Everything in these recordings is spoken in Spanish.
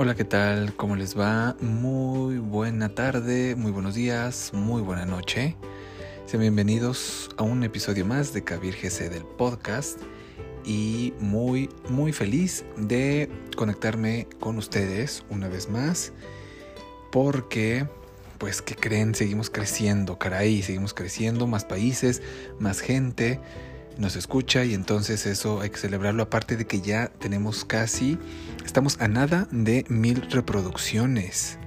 Hola, ¿qué tal? ¿Cómo les va? Muy buena tarde, muy buenos días, muy buena noche. Sean bienvenidos a un episodio más de Kabir GC del podcast y muy, muy feliz de conectarme con ustedes una vez más porque, pues, ¿qué creen? Seguimos creciendo, caray, seguimos creciendo, más países, más gente nos escucha y entonces eso hay que celebrarlo aparte de que ya tenemos casi, estamos a nada de mil reproducciones.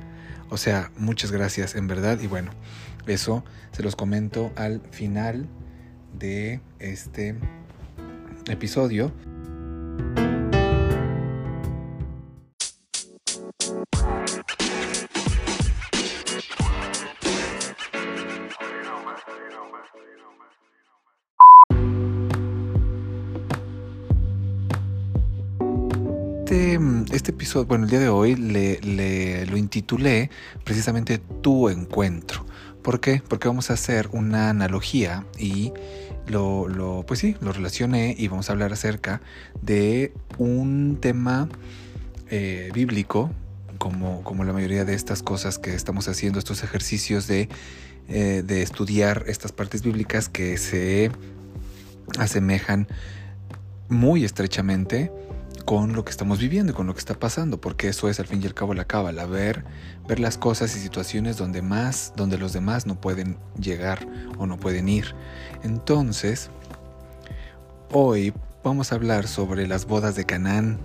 O sea, muchas gracias en verdad y bueno, eso se los comento al final de este episodio. Este, este, episodio, bueno, el día de hoy lo intitulé precisamente Tu Encuentro. ¿Por qué? Porque vamos a hacer una analogía y lo, lo, pues sí, lo relacioné y vamos a hablar acerca de un tema eh, bíblico, como, como la mayoría de estas cosas que estamos haciendo, estos ejercicios de, eh, de estudiar estas partes bíblicas que se asemejan muy estrechamente con lo que estamos viviendo y con lo que está pasando, porque eso es al fin y al cabo la cábala, ver, ver las cosas y situaciones donde más, donde los demás no pueden llegar o no pueden ir. Entonces, hoy vamos a hablar sobre las bodas de Canaán.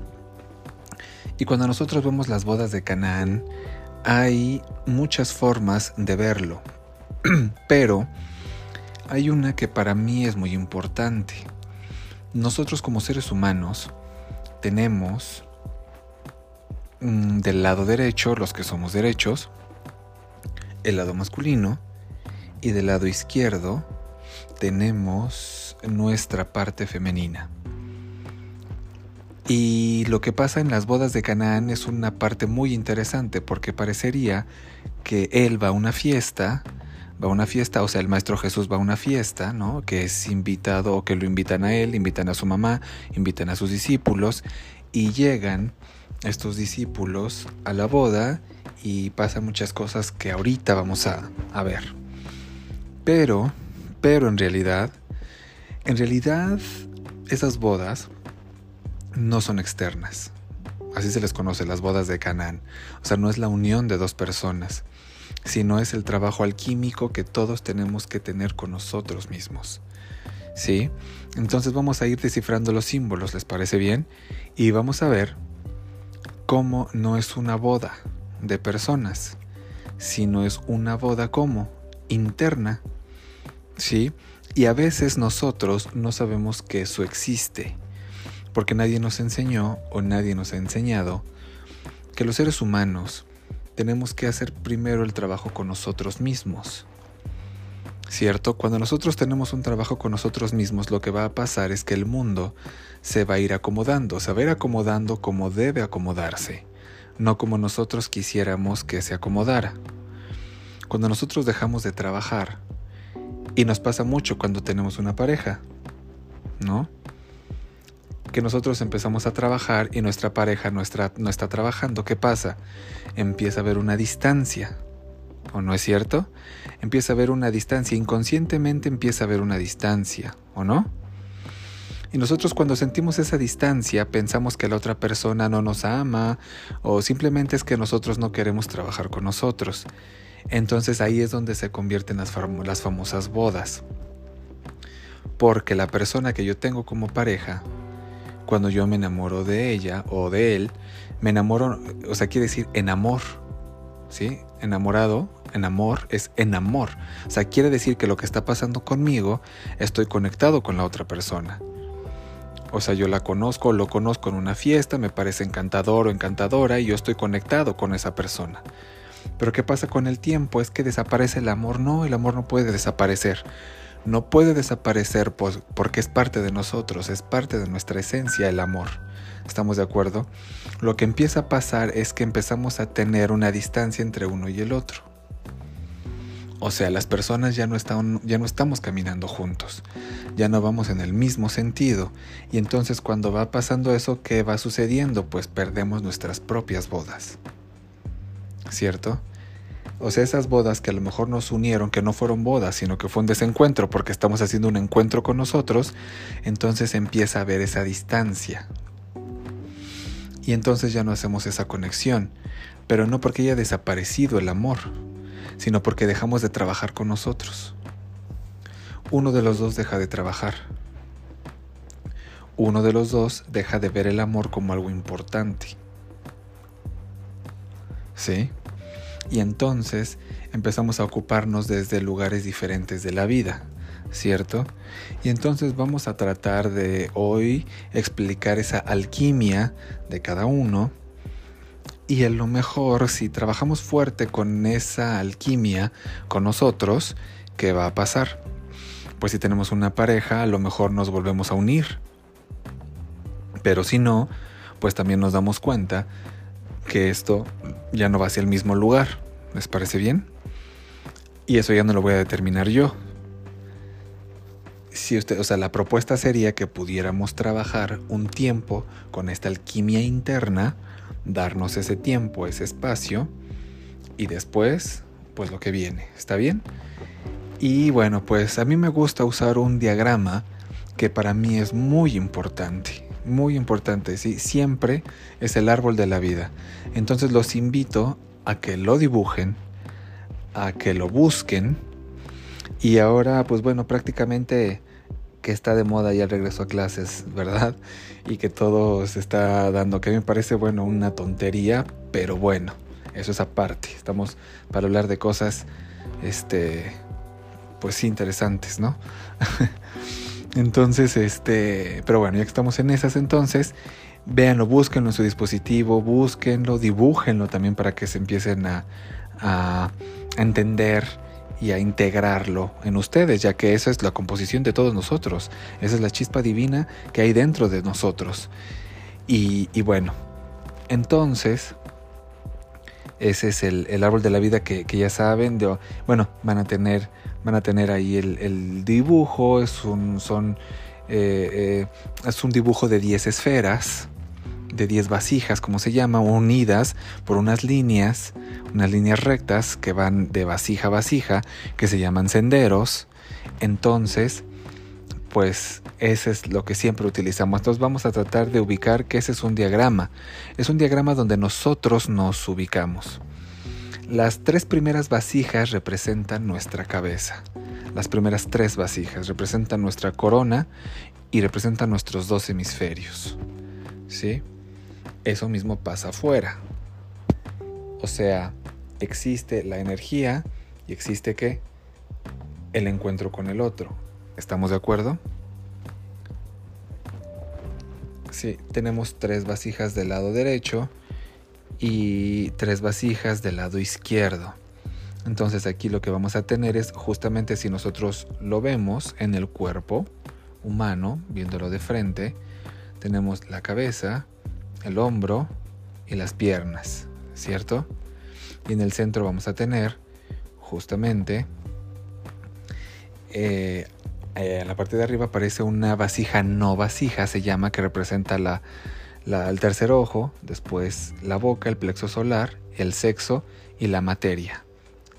Y cuando nosotros vemos las bodas de Canaán, hay muchas formas de verlo, pero hay una que para mí es muy importante. Nosotros como seres humanos, tenemos mm, del lado derecho, los que somos derechos, el lado masculino, y del lado izquierdo tenemos nuestra parte femenina. Y lo que pasa en las bodas de Canaán es una parte muy interesante porque parecería que él va a una fiesta, va a una fiesta, o sea, el Maestro Jesús va a una fiesta, ¿no? Que es invitado o que lo invitan a él, invitan a su mamá, invitan a sus discípulos y llegan estos discípulos a la boda y pasan muchas cosas que ahorita vamos a, a ver. Pero, pero en realidad, en realidad esas bodas no son externas. Así se les conoce, las bodas de Canaán. O sea, no es la unión de dos personas sino es el trabajo alquímico que todos tenemos que tener con nosotros mismos. ¿Sí? Entonces vamos a ir descifrando los símbolos, ¿les parece bien? Y vamos a ver cómo no es una boda de personas, sino es una boda como interna. ¿Sí? Y a veces nosotros no sabemos que eso existe, porque nadie nos enseñó o nadie nos ha enseñado que los seres humanos tenemos que hacer primero el trabajo con nosotros mismos. ¿Cierto? Cuando nosotros tenemos un trabajo con nosotros mismos, lo que va a pasar es que el mundo se va a ir acomodando, se va a ir acomodando como debe acomodarse, no como nosotros quisiéramos que se acomodara. Cuando nosotros dejamos de trabajar, y nos pasa mucho cuando tenemos una pareja, ¿no? Que nosotros empezamos a trabajar y nuestra pareja no está, no está trabajando, ¿qué pasa? Empieza a haber una distancia, ¿o no es cierto? Empieza a haber una distancia, inconscientemente empieza a haber una distancia, ¿o no? Y nosotros cuando sentimos esa distancia pensamos que la otra persona no nos ama o simplemente es que nosotros no queremos trabajar con nosotros. Entonces ahí es donde se convierten las, las famosas bodas. Porque la persona que yo tengo como pareja cuando yo me enamoro de ella o de él, me enamoro, o sea, quiere decir en amor, ¿sí? Enamorado, en amor, es en amor. O sea, quiere decir que lo que está pasando conmigo, estoy conectado con la otra persona. O sea, yo la conozco, lo conozco en una fiesta, me parece encantador o encantadora y yo estoy conectado con esa persona. Pero ¿qué pasa con el tiempo? Es que desaparece el amor. No, el amor no puede desaparecer no puede desaparecer porque es parte de nosotros, es parte de nuestra esencia el amor. ¿Estamos de acuerdo? Lo que empieza a pasar es que empezamos a tener una distancia entre uno y el otro. O sea, las personas ya no, están, ya no estamos caminando juntos, ya no vamos en el mismo sentido. Y entonces cuando va pasando eso, ¿qué va sucediendo? Pues perdemos nuestras propias bodas. ¿Cierto? O sea, esas bodas que a lo mejor nos unieron, que no fueron bodas, sino que fue un desencuentro porque estamos haciendo un encuentro con nosotros, entonces empieza a haber esa distancia. Y entonces ya no hacemos esa conexión, pero no porque haya desaparecido el amor, sino porque dejamos de trabajar con nosotros. Uno de los dos deja de trabajar. Uno de los dos deja de ver el amor como algo importante. ¿Sí? Y entonces empezamos a ocuparnos desde lugares diferentes de la vida, ¿cierto? Y entonces vamos a tratar de hoy explicar esa alquimia de cada uno y a lo mejor si trabajamos fuerte con esa alquimia con nosotros, ¿qué va a pasar? Pues si tenemos una pareja, a lo mejor nos volvemos a unir. Pero si no, pues también nos damos cuenta que esto ya no va hacia el mismo lugar. ¿Les parece bien? Y eso ya no lo voy a determinar yo. Si usted, o sea, la propuesta sería que pudiéramos trabajar un tiempo con esta alquimia interna darnos ese tiempo, ese espacio y después, pues lo que viene, ¿está bien? Y bueno, pues a mí me gusta usar un diagrama que para mí es muy importante, muy importante, ¿sí? siempre es el árbol de la vida. Entonces los invito a que lo dibujen, a que lo busquen y ahora pues bueno, prácticamente que está de moda ya el regreso a clases, ¿verdad? Y que todo se está dando, que me parece, bueno, una tontería, pero bueno, eso es aparte. Estamos para hablar de cosas, este, pues interesantes, ¿no? entonces, este, pero bueno, ya que estamos en esas, entonces, véanlo, búsquenlo en su dispositivo, búsquenlo, dibújenlo también para que se empiecen a, a entender y a integrarlo en ustedes, ya que esa es la composición de todos nosotros, esa es la chispa divina que hay dentro de nosotros. Y, bueno, entonces, ese es el, árbol de la vida que, ya saben, de, bueno, van a tener, van a tener ahí el, dibujo, es un, son, eh, eh, es un dibujo de 10 esferas, de 10 vasijas, como se llama, unidas por unas líneas, unas líneas rectas que van de vasija a vasija, que se llaman senderos. Entonces, pues ese es lo que siempre utilizamos. Entonces vamos a tratar de ubicar que ese es un diagrama. Es un diagrama donde nosotros nos ubicamos. Las tres primeras vasijas representan nuestra cabeza. Las primeras tres vasijas representan nuestra corona y representan nuestros dos hemisferios. ¿Sí? eso mismo pasa afuera. O sea, existe la energía y existe qué? El encuentro con el otro. ¿Estamos de acuerdo? Sí, tenemos tres vasijas del lado derecho y tres vasijas del lado izquierdo. Entonces aquí lo que vamos a tener es justamente si nosotros lo vemos en el cuerpo humano, viéndolo de frente, tenemos la cabeza, el hombro y las piernas, ¿cierto? Y en el centro vamos a tener justamente eh, en la parte de arriba aparece una vasija no vasija, se llama, que representa la, el tercer ojo, después la boca, el plexo solar, el sexo y la materia,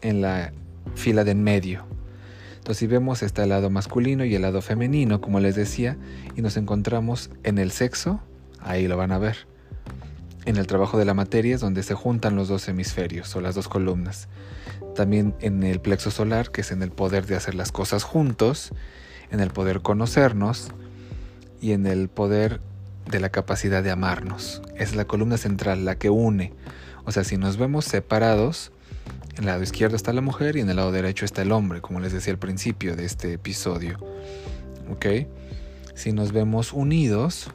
en la fila de en medio. Entonces si vemos está el lado masculino y el lado femenino, como les decía, y nos encontramos en el sexo, ahí lo van a ver en el trabajo de la materia es donde se juntan los dos hemisferios o las dos columnas. También en el plexo solar, que es en el poder de hacer las cosas juntos, en el poder conocernos y en el poder de la capacidad de amarnos. Es la columna central, la que une. O sea, si nos vemos separados, en el lado izquierdo está la mujer y en el lado derecho está el hombre, como les decía al principio de este episodio. ¿Ok? Si nos vemos unidos,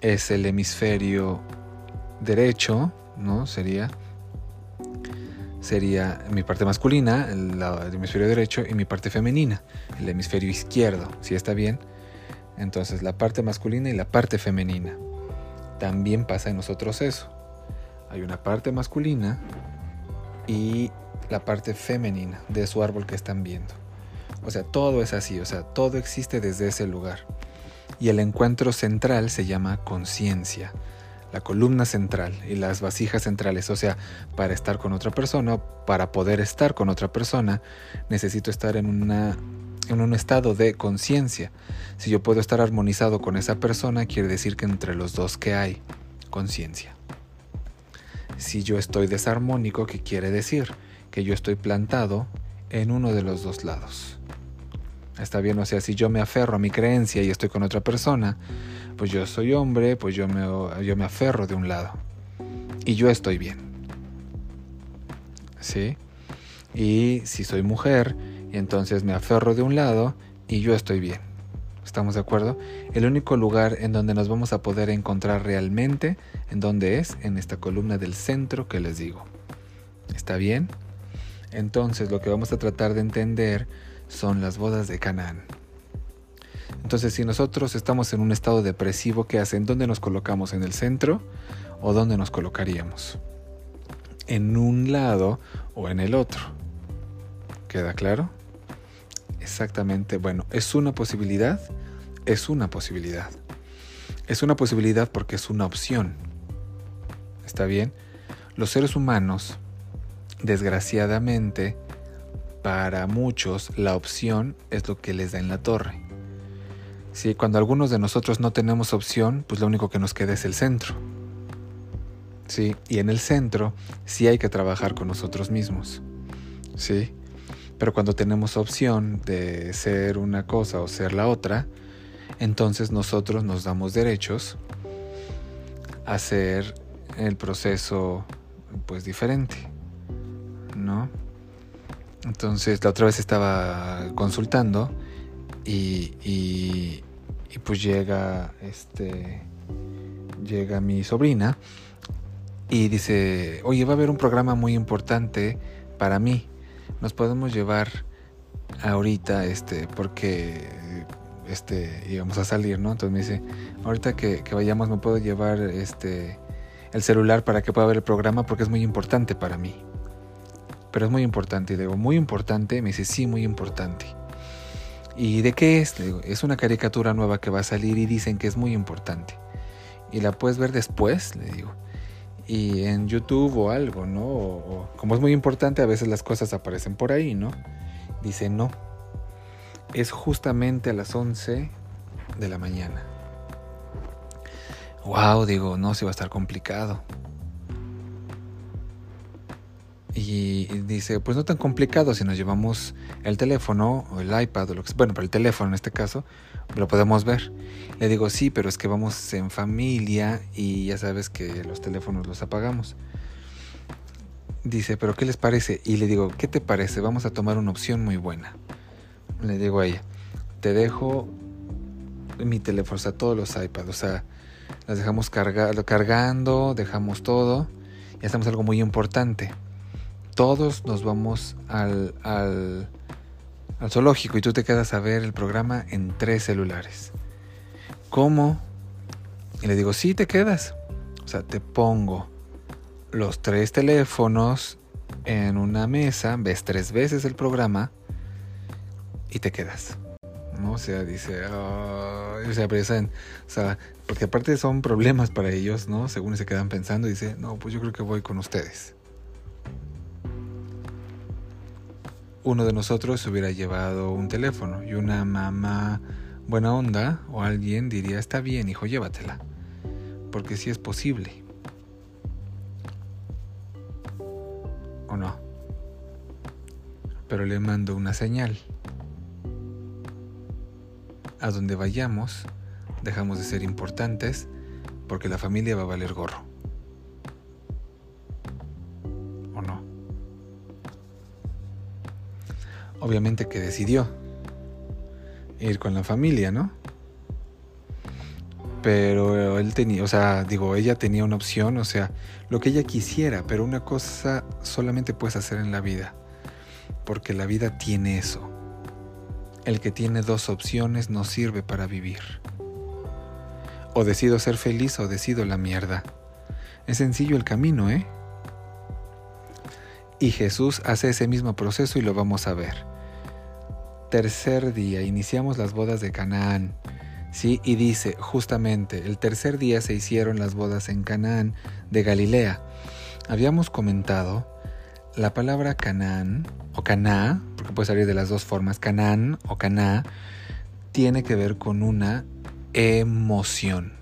es el hemisferio derecho, ¿no? Sería sería mi parte masculina, el, hemisferio derecho, y mi parte femenina, el hemisferio izquierdo. Si está bien, entonces la parte masculina y la parte femenina. También pasa en nosotros eso. Hay una parte masculina y la parte femenina de su árbol que están viendo. O sea, todo es así, o sea, todo existe desde ese lugar. Y el encuentro central se llama conciencia, la columna central y las vasijas centrales. O sea, para estar con otra persona, para poder estar con otra persona, necesito estar en, una, en un estado de conciencia. Si yo puedo estar armonizado con esa persona, quiere decir que entre los dos que hay conciencia. Si yo estoy desarmónico, ¿qué quiere decir? Que yo estoy plantado en uno de los dos lados. Está bien, o sea, si yo me aferro a mi creencia y estoy con otra persona, pues yo soy hombre, pues yo me, yo me aferro de un lado. Y yo estoy bien. ¿Sí? Y si soy mujer, entonces me aferro de un lado y yo estoy bien. ¿Estamos de acuerdo? El único lugar en donde nos vamos a poder encontrar realmente, en donde es, en esta columna del centro que les digo. ¿Está bien? Entonces lo que vamos a tratar de entender son las bodas de Canaán. Entonces, si nosotros estamos en un estado depresivo, ¿qué hacen? ¿Dónde nos colocamos? ¿En el centro o dónde nos colocaríamos? ¿En un lado o en el otro? ¿Queda claro? Exactamente, bueno, es una posibilidad, es una posibilidad. Es una posibilidad porque es una opción. ¿Está bien? Los seres humanos, desgraciadamente, para muchos la opción es lo que les da en la torre. Sí, cuando algunos de nosotros no tenemos opción, pues lo único que nos queda es el centro. Sí, y en el centro sí hay que trabajar con nosotros mismos. Sí, pero cuando tenemos opción de ser una cosa o ser la otra, entonces nosotros nos damos derechos a hacer el proceso pues diferente, ¿no? Entonces la otra vez estaba consultando y, y, pues llega este llega mi sobrina y dice, oye, va a haber un programa muy importante para mí. Nos podemos llevar ahorita, este, porque este, íbamos a salir, ¿no? Entonces me dice, ahorita que, que, vayamos me puedo llevar este el celular para que pueda ver el programa porque es muy importante para mí. Pero es muy importante. Y le digo, muy importante. Me dice, sí, muy importante. ¿Y de qué es? es una caricatura nueva que va a salir y dicen que es muy importante. Y la puedes ver después, le digo. Y en YouTube o algo, ¿no? O, como es muy importante, a veces las cosas aparecen por ahí, ¿no? Dice, no. Es justamente a las 11 de la mañana. Wow, digo, no, se va a estar complicado. Y dice, pues no tan complicado si nos llevamos el teléfono o el iPad o lo que bueno, pero el teléfono en este caso, lo podemos ver. Le digo, sí, pero es que vamos en familia y ya sabes que los teléfonos los apagamos. Dice, pero ¿qué les parece? Y le digo, ¿qué te parece? Vamos a tomar una opción muy buena. Le digo a ella, te dejo mi teléfono, o sea, todos los iPads, o sea, las dejamos cargando, dejamos todo y hacemos algo muy importante todos nos vamos al, zoológico y tú te quedas a ver el programa en tres celulares. ¿Cómo? Y le digo, sí, te quedas. O sea, te pongo los tres teléfonos en una mesa, ves tres veces el programa y te quedas. ¿no? O sea, dice, o sea, o sea, porque aparte son problemas para ellos, ¿no? Según se quedan pensando, dice, no, pues yo creo que voy con ustedes. Uno de nosotros hubiera llevado un teléfono y una mamá buena onda o alguien diría, está bien, hijo, llévatela. Porque si es posible. ¿O no? Pero le mando una señal. A donde vayamos, dejamos de ser importantes porque la familia va a valer gorro. Obviamente que decidió ir con la familia, ¿no? Pero él tenía, o sea, digo, ella tenía una opción, o sea, lo que ella quisiera, pero una cosa solamente puedes hacer en la vida, porque la vida tiene eso. El que tiene dos opciones no sirve para vivir. O decido ser feliz o decido la mierda. Es sencillo el camino, ¿eh? Y Jesús hace ese mismo proceso y lo vamos a ver. Tercer día, iniciamos las bodas de Canaán. ¿sí? Y dice, justamente, el tercer día se hicieron las bodas en Canaán de Galilea. Habíamos comentado la palabra Canaán o Caná, porque puede salir de las dos formas, Canaán o Caná, tiene que ver con una emoción.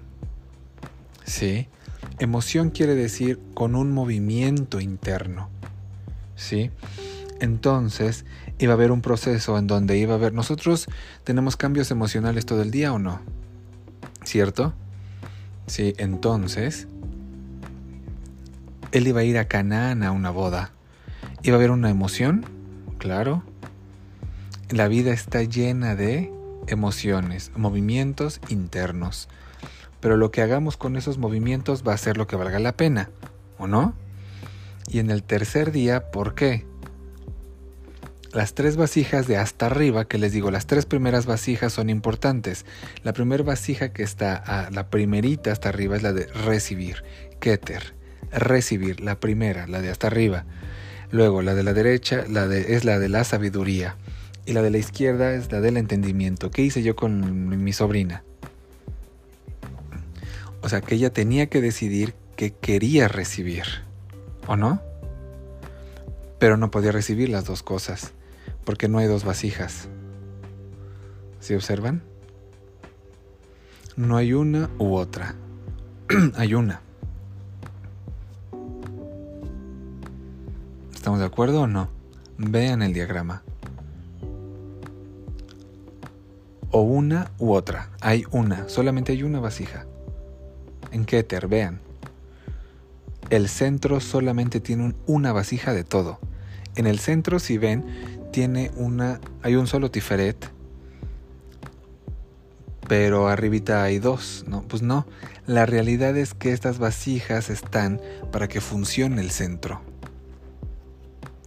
¿Sí? Emoción quiere decir con un movimiento interno. ¿Sí? Entonces, iba a haber un proceso en donde iba a haber... Nosotros tenemos cambios emocionales todo el día o no? ¿Cierto? Sí, entonces, él iba a ir a Canaán a una boda. Iba a haber una emoción, claro. La vida está llena de emociones, movimientos internos. Pero lo que hagamos con esos movimientos va a ser lo que valga la pena, ¿o no? Y en el tercer día, ¿por qué? Las tres vasijas de hasta arriba, que les digo, las tres primeras vasijas son importantes. La primera vasija que está a la primerita hasta arriba es la de recibir, Keter, recibir, la primera, la de hasta arriba. Luego la de la derecha la de, es la de la sabiduría y la de la izquierda es la del entendimiento. ¿Qué hice yo con mi sobrina? O sea, que ella tenía que decidir que quería recibir, ¿o no? Pero no podía recibir las dos cosas, porque no hay dos vasijas. ¿Se observan? No hay una u otra. hay una. ¿Estamos de acuerdo o no? Vean el diagrama. O una u otra. Hay una, solamente hay una vasija. En Keter, vean. El centro solamente tiene una vasija de todo. En el centro, si ven, tiene una, hay un solo tiferet, pero arribita hay dos, ¿no? Pues no, la realidad es que estas vasijas están para que funcione el centro.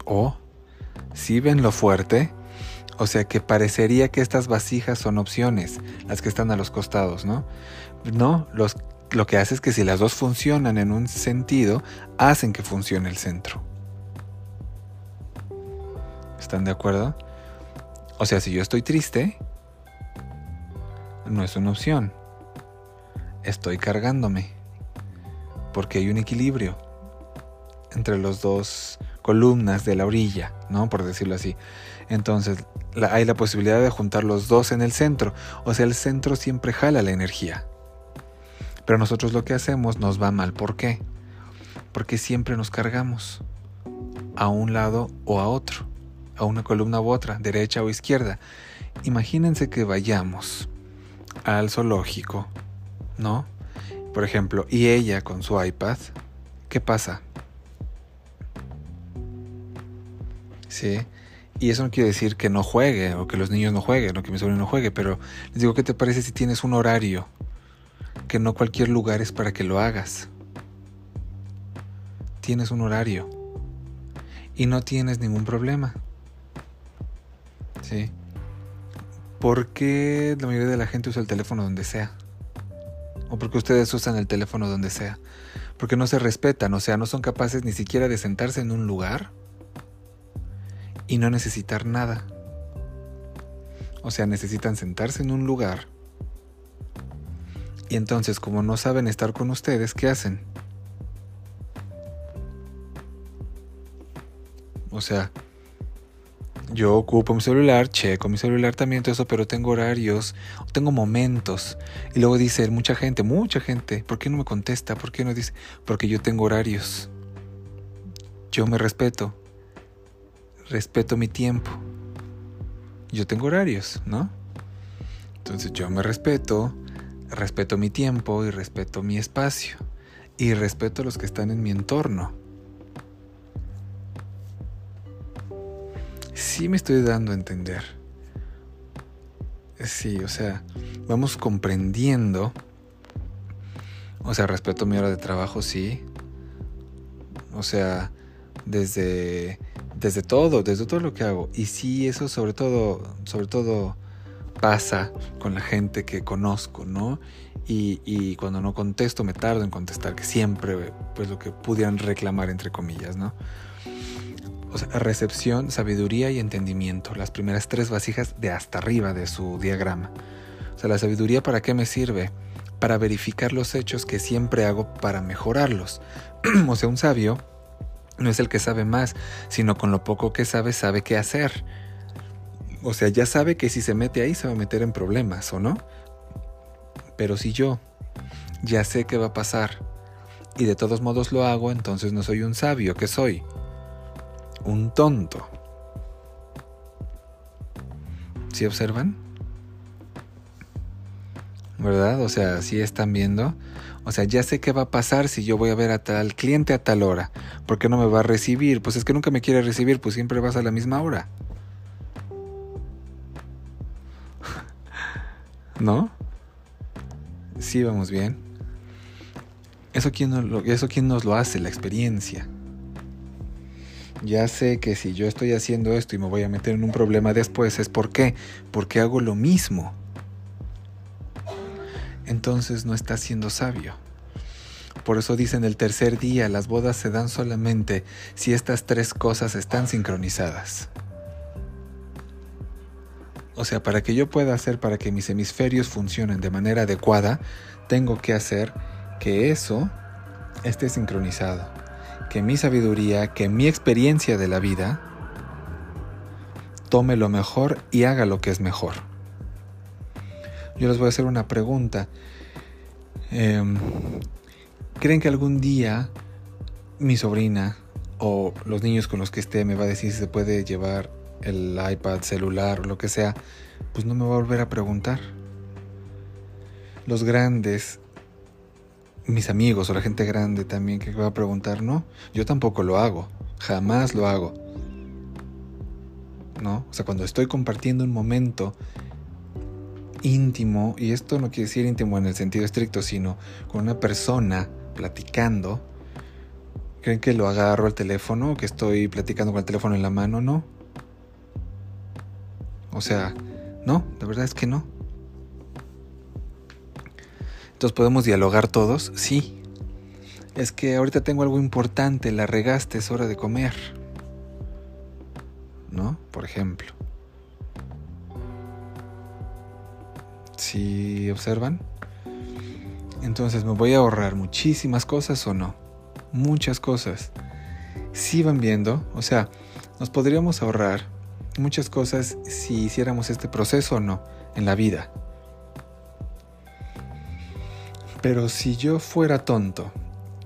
O, si ven lo fuerte, o sea que parecería que estas vasijas son opciones, las que están a los costados, ¿no? No, lo que hace es que si las dos funcionan en un sentido, hacen que funcione el centro. ¿Están de acuerdo? O sea, si yo estoy triste, no es una opción. Estoy cargándome. Porque hay un equilibrio entre los dos columnas de la orilla, ¿no? Por decirlo así. Entonces, hay la posibilidad de juntar los dos en el centro. O sea, el centro siempre jala la energía. Pero nosotros lo que hacemos nos va mal. ¿Por qué? Porque siempre nos cargamos a un lado o a otro, a una columna u otra, derecha o izquierda. Imagínense que vayamos al zoológico, ¿no? Por ejemplo, y ella con su iPad, ¿qué pasa? ¿Sí? Y eso no quiere decir que no juegue o que los niños no jueguen o que mi sobrino no juegue, pero les digo, ¿qué te parece si tienes un horario que no cualquier lugar es para que lo hagas. Tienes un horario y no tienes ningún problema. ¿Sí? ¿Por qué la mayoría de la gente usa el teléfono donde sea? ¿O porque ustedes usan el teléfono donde sea? Porque no se respetan, o sea, no son capaces ni siquiera de sentarse en un lugar y no necesitar nada. O sea, necesitan sentarse en un lugar y entonces, como no saben estar con ustedes, ¿qué hacen? O sea, yo ocupo mi celular, checo mi celular también, todo eso, pero tengo horarios, tengo momentos. Y luego dice mucha gente, mucha gente, ¿por qué no me contesta? ¿Por qué no dice? Porque yo tengo horarios. Yo me respeto. Respeto mi tiempo. Yo tengo horarios, ¿no? Entonces yo me respeto, respeto mi tiempo y respeto mi espacio y respeto a los que están en mi entorno. Sí me estoy dando a entender. Sí, o sea, vamos comprendiendo. O sea, respeto mi hora de trabajo, sí. O sea, desde desde todo, desde todo lo que hago. Y sí, eso sobre todo, sobre todo pasa con la gente que conozco, ¿no? Y, cuando no contesto me tardo en contestar, que siempre, pues lo que pudieran reclamar, entre comillas, ¿no? O sea, recepción, sabiduría y entendimiento, las primeras tres vasijas de hasta arriba de su diagrama. O sea, la sabiduría para qué me sirve? Para verificar los hechos que siempre hago para mejorarlos. o sea, un sabio no es el que sabe más, sino con lo poco que sabe sabe qué hacer. O sea, ya sabe que si se mete ahí se va a meter en problemas, ¿o no? Pero si yo ya sé qué va a pasar y de todos modos lo hago, entonces no soy un sabio, ¿qué soy? Un tonto. ¿Sí observan? ¿Verdad? O sea, si están viendo. O sea, ya sé qué va a pasar si yo voy a ver a tal cliente a tal hora. ¿Por qué no me va a recibir? Pues es que nunca me quiere recibir, pues siempre vas a la misma hora. ¿No? Sí, vamos bien. Eso lo, eso quién nos lo hace, la experiencia. Ya sé que si yo estoy haciendo esto y me voy a meter en un problema después, es por qué. Porque hago lo mismo. Entonces no está siendo sabio. Por eso dicen el tercer día, las bodas se dan solamente si estas tres cosas están sincronizadas. O sea, para que yo pueda hacer para que mis hemisferios funcionen de manera adecuada, tengo que hacer que eso esté sincronizado. Que mi sabiduría, que mi experiencia de la vida tome lo mejor y haga lo que es mejor. Yo les voy a hacer una pregunta. Em, ¿Creen que algún día mi sobrina o los niños con los que esté me va a decir si se puede llevar el iPad, celular o lo que sea, pues no me va a volver a preguntar. Los grandes, mis amigos o la gente grande también que va a preguntar, no, yo tampoco lo hago, jamás lo hago. ¿No? O sea, cuando estoy compartiendo un momento íntimo, y esto no quiere decir íntimo en el sentido estricto, sino con una persona platicando, ¿creen que lo agarro al teléfono que estoy platicando con el teléfono en la mano? No. O sea, no, la verdad es que no. Entonces podemos dialogar todos, sí. Es que ahorita tengo algo importante, la regaste, es hora de comer. ¿No? Por ejemplo. ¿Sí observan? Entonces, ¿me voy a ahorrar muchísimas cosas o no? Muchas cosas. Si van viendo, o sea, nos podríamos ahorrar muchas cosas si hiciéramos este proceso o no en la vida. Pero si yo fuera tonto,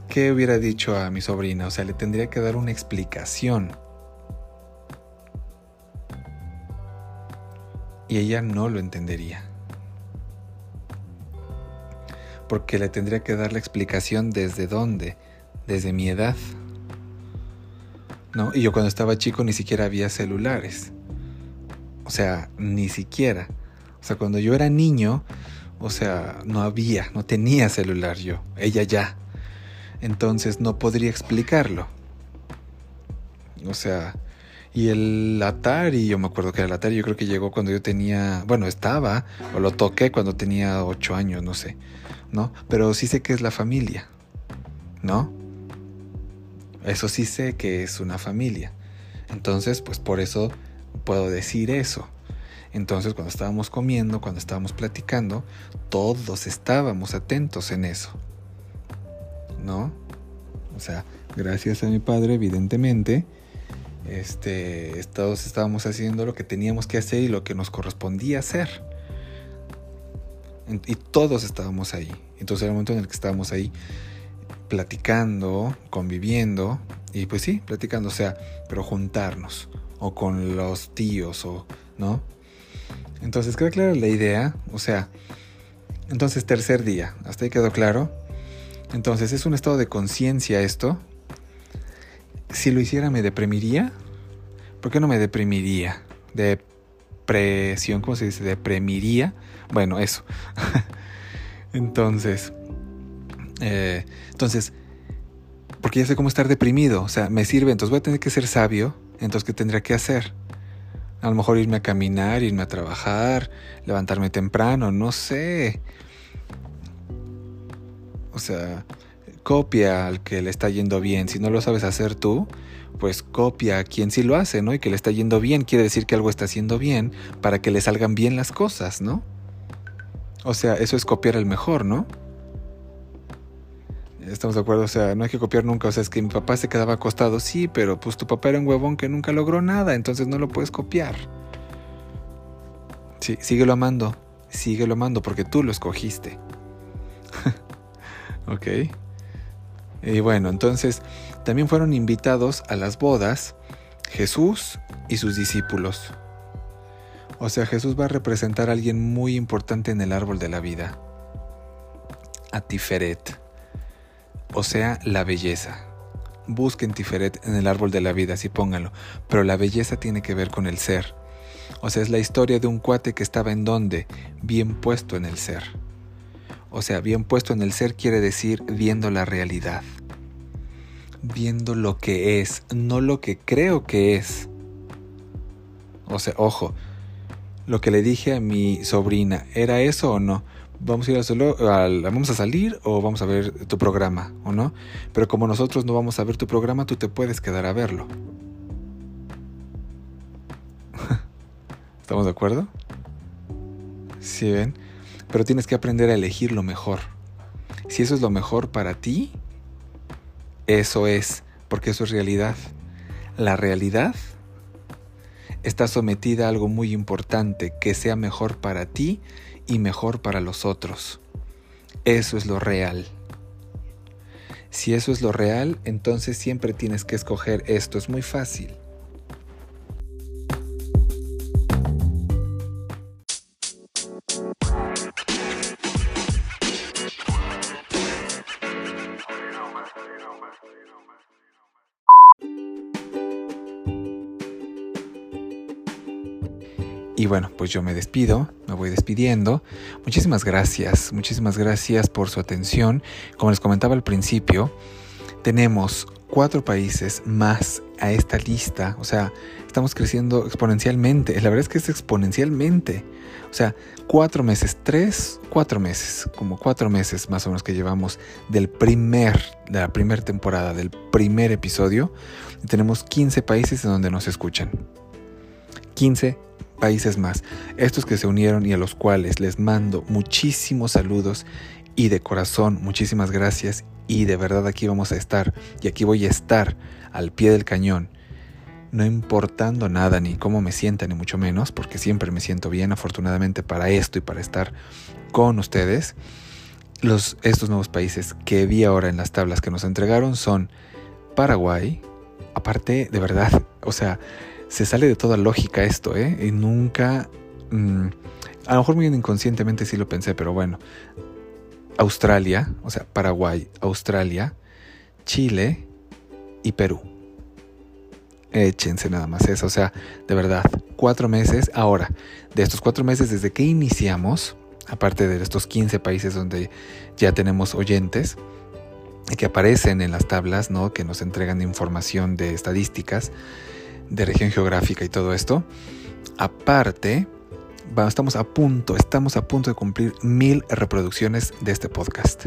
¿qué hubiera dicho a mi sobrina? O sea, le tendría que dar una explicación. Y ella no lo entendería. Porque le tendría que dar la explicación desde dónde, desde mi edad. ¿No? Y yo cuando estaba chico ni siquiera había celulares. O sea, ni siquiera. O sea, cuando yo era niño, o sea, no había, no tenía celular yo. Ella ya. Entonces no podría explicarlo. O sea, y el Atari, yo me acuerdo que el Atari yo creo que llegó cuando yo tenía, bueno, estaba, o lo toqué cuando tenía ocho años, no sé, ¿no? Pero sí sé que es la familia, ¿no? Eso sí sé que es una familia. Entonces, pues por eso puedo decir eso. Entonces cuando estábamos comiendo, cuando estábamos platicando, todos estábamos atentos en eso. ¿No? O sea, gracias a mi padre, evidentemente, este, todos estábamos haciendo lo que teníamos que hacer y lo que nos correspondía hacer. Y todos estábamos ahí. Entonces era el momento en el que estábamos ahí platicando, conviviendo, y pues sí, platicando, o sea, pero juntarnos, o con los tíos o, ¿no? Entonces queda clara la idea, o sea, entonces tercer día, hasta ahí quedó claro. Entonces es un estado de conciencia esto. Si lo hiciera me deprimiría. ¿Por qué no me deprimiría? Depresión, ¿cómo se dice? Deprimiría. Bueno, eso. entonces, eh, entonces, porque ya sé cómo estar deprimido, o sea, me sirve, entonces voy a tener que ser sabio entonces, ¿qué tendría que hacer? A lo mejor irme a caminar, irme a trabajar, levantarme temprano, no sé. O sea, copia al que le está yendo bien. Si no lo sabes hacer tú, pues copia a quien sí lo hace, ¿no? Y que le está yendo bien quiere decir que algo está haciendo bien para que le salgan bien las cosas, ¿no? O sea, eso es copiar al mejor, ¿no? Estamos de acuerdo, o sea, no hay que copiar nunca, o sea, es que mi papá se quedaba acostado, sí, pero pues tu papá era un huevón que nunca logró nada, entonces no lo puedes copiar. Sí, síguelo amando, síguelo amando porque tú lo escogiste. ok. Y bueno, entonces también fueron invitados a las bodas Jesús y sus discípulos. O sea, Jesús va a representar a alguien muy importante en el árbol de la vida. A Tiferet. O sea, la belleza. Busquen Tiferet en el árbol de la vida, así pónganlo. Pero la belleza tiene que ver con el ser. O sea, es la historia de un cuate que estaba en donde, bien puesto en el ser. O sea, bien puesto en el ser quiere decir viendo la realidad. Viendo lo que es, no lo que creo que es. O sea, ojo, lo que le dije a mi sobrina, ¿era eso o no? Vamos a ir a solo, vamos a salir o vamos a ver tu programa, ¿o no? Pero como nosotros no vamos a ver tu programa, tú te puedes quedar a verlo. ¿Estamos de acuerdo? Sí, ven pero tienes que aprender a elegir lo mejor. Si eso es lo mejor para ti, eso es, porque eso es realidad. La realidad está sometida a algo muy importante, que sea mejor para ti y mejor para los otros. Eso es lo real. Si eso es lo real, entonces siempre tienes que escoger esto. Es muy fácil. Y bueno, pues yo me despido, me voy despidiendo. Muchísimas gracias, muchísimas gracias por su atención. Como les comentaba al principio, tenemos cuatro países más a esta lista. O sea, estamos creciendo exponencialmente. La verdad es que es exponencialmente. O sea, cuatro meses, tres, cuatro meses, como cuatro meses más o menos que llevamos del primer, de la primera temporada, del primer episodio. Y tenemos 15 países en donde nos escuchan. 15 países más, estos que se unieron y a los cuales les mando muchísimos saludos y de corazón muchísimas gracias y de verdad aquí vamos a estar y aquí voy a estar al pie del cañón, no importando nada ni cómo me sienta ni mucho menos, porque siempre me siento bien afortunadamente para esto y para estar con ustedes. Los, estos nuevos países que vi ahora en las tablas que nos entregaron son Paraguay, aparte de verdad, o sea, se sale de toda lógica esto, ¿eh? Y nunca... Mm, a lo mejor muy inconscientemente sí lo pensé, pero bueno. Australia, o sea, Paraguay, Australia, Chile y Perú. Échense nada más eso, o sea, de verdad, cuatro meses. Ahora, de estos cuatro meses desde que iniciamos, aparte de estos 15 países donde ya tenemos oyentes, que aparecen en las tablas, ¿no? Que nos entregan información de estadísticas de región geográfica y todo esto. Aparte, estamos a punto, estamos a punto de cumplir mil reproducciones de este podcast.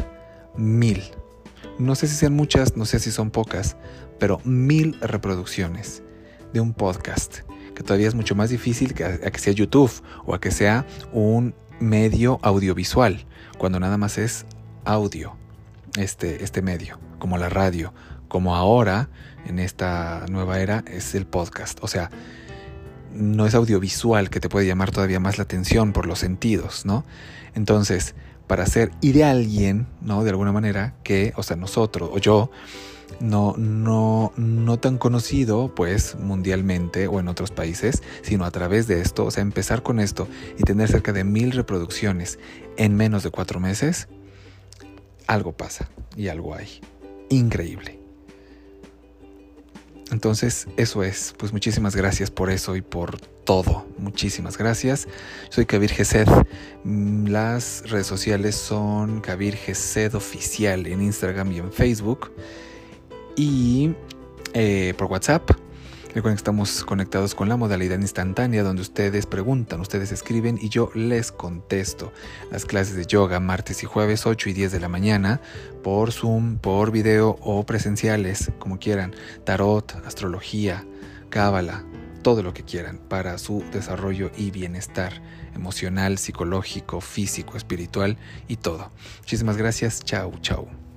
Mil. No sé si sean muchas, no sé si son pocas, pero mil reproducciones de un podcast, que todavía es mucho más difícil que a, que sea YouTube o a que sea un medio audiovisual, cuando nada más es audio, este, este medio, como la radio, como ahora en esta nueva era es el podcast. O sea, no es audiovisual que te puede llamar todavía más la atención por los sentidos, ¿no? Entonces, para ser y de alguien, ¿no? De alguna manera que, o sea, nosotros o yo, no, no, no tan conocido, pues, mundialmente o en otros países, sino a través de esto, o sea, empezar con esto y tener cerca de mil reproducciones en menos de cuatro meses, algo pasa y algo hay. Increíble. Entonces, eso es. Pues muchísimas gracias por eso y por todo. Muchísimas gracias. Soy Kabir Gesed. Mm, las redes sociales son Kabir Gesed Oficial en Instagram y en Facebook. Y eh, por WhatsApp Recuerden que estamos conectados con la modalidad instantánea donde ustedes preguntan, ustedes escriben y yo les contesto. Las clases de yoga martes y jueves 8 y 10 de la mañana por Zoom, por video o presenciales, como quieran. Tarot, astrología, cábala, todo lo que quieran para su desarrollo y bienestar emocional, psicológico, físico, espiritual y todo. Muchísimas gracias. Chau, chau.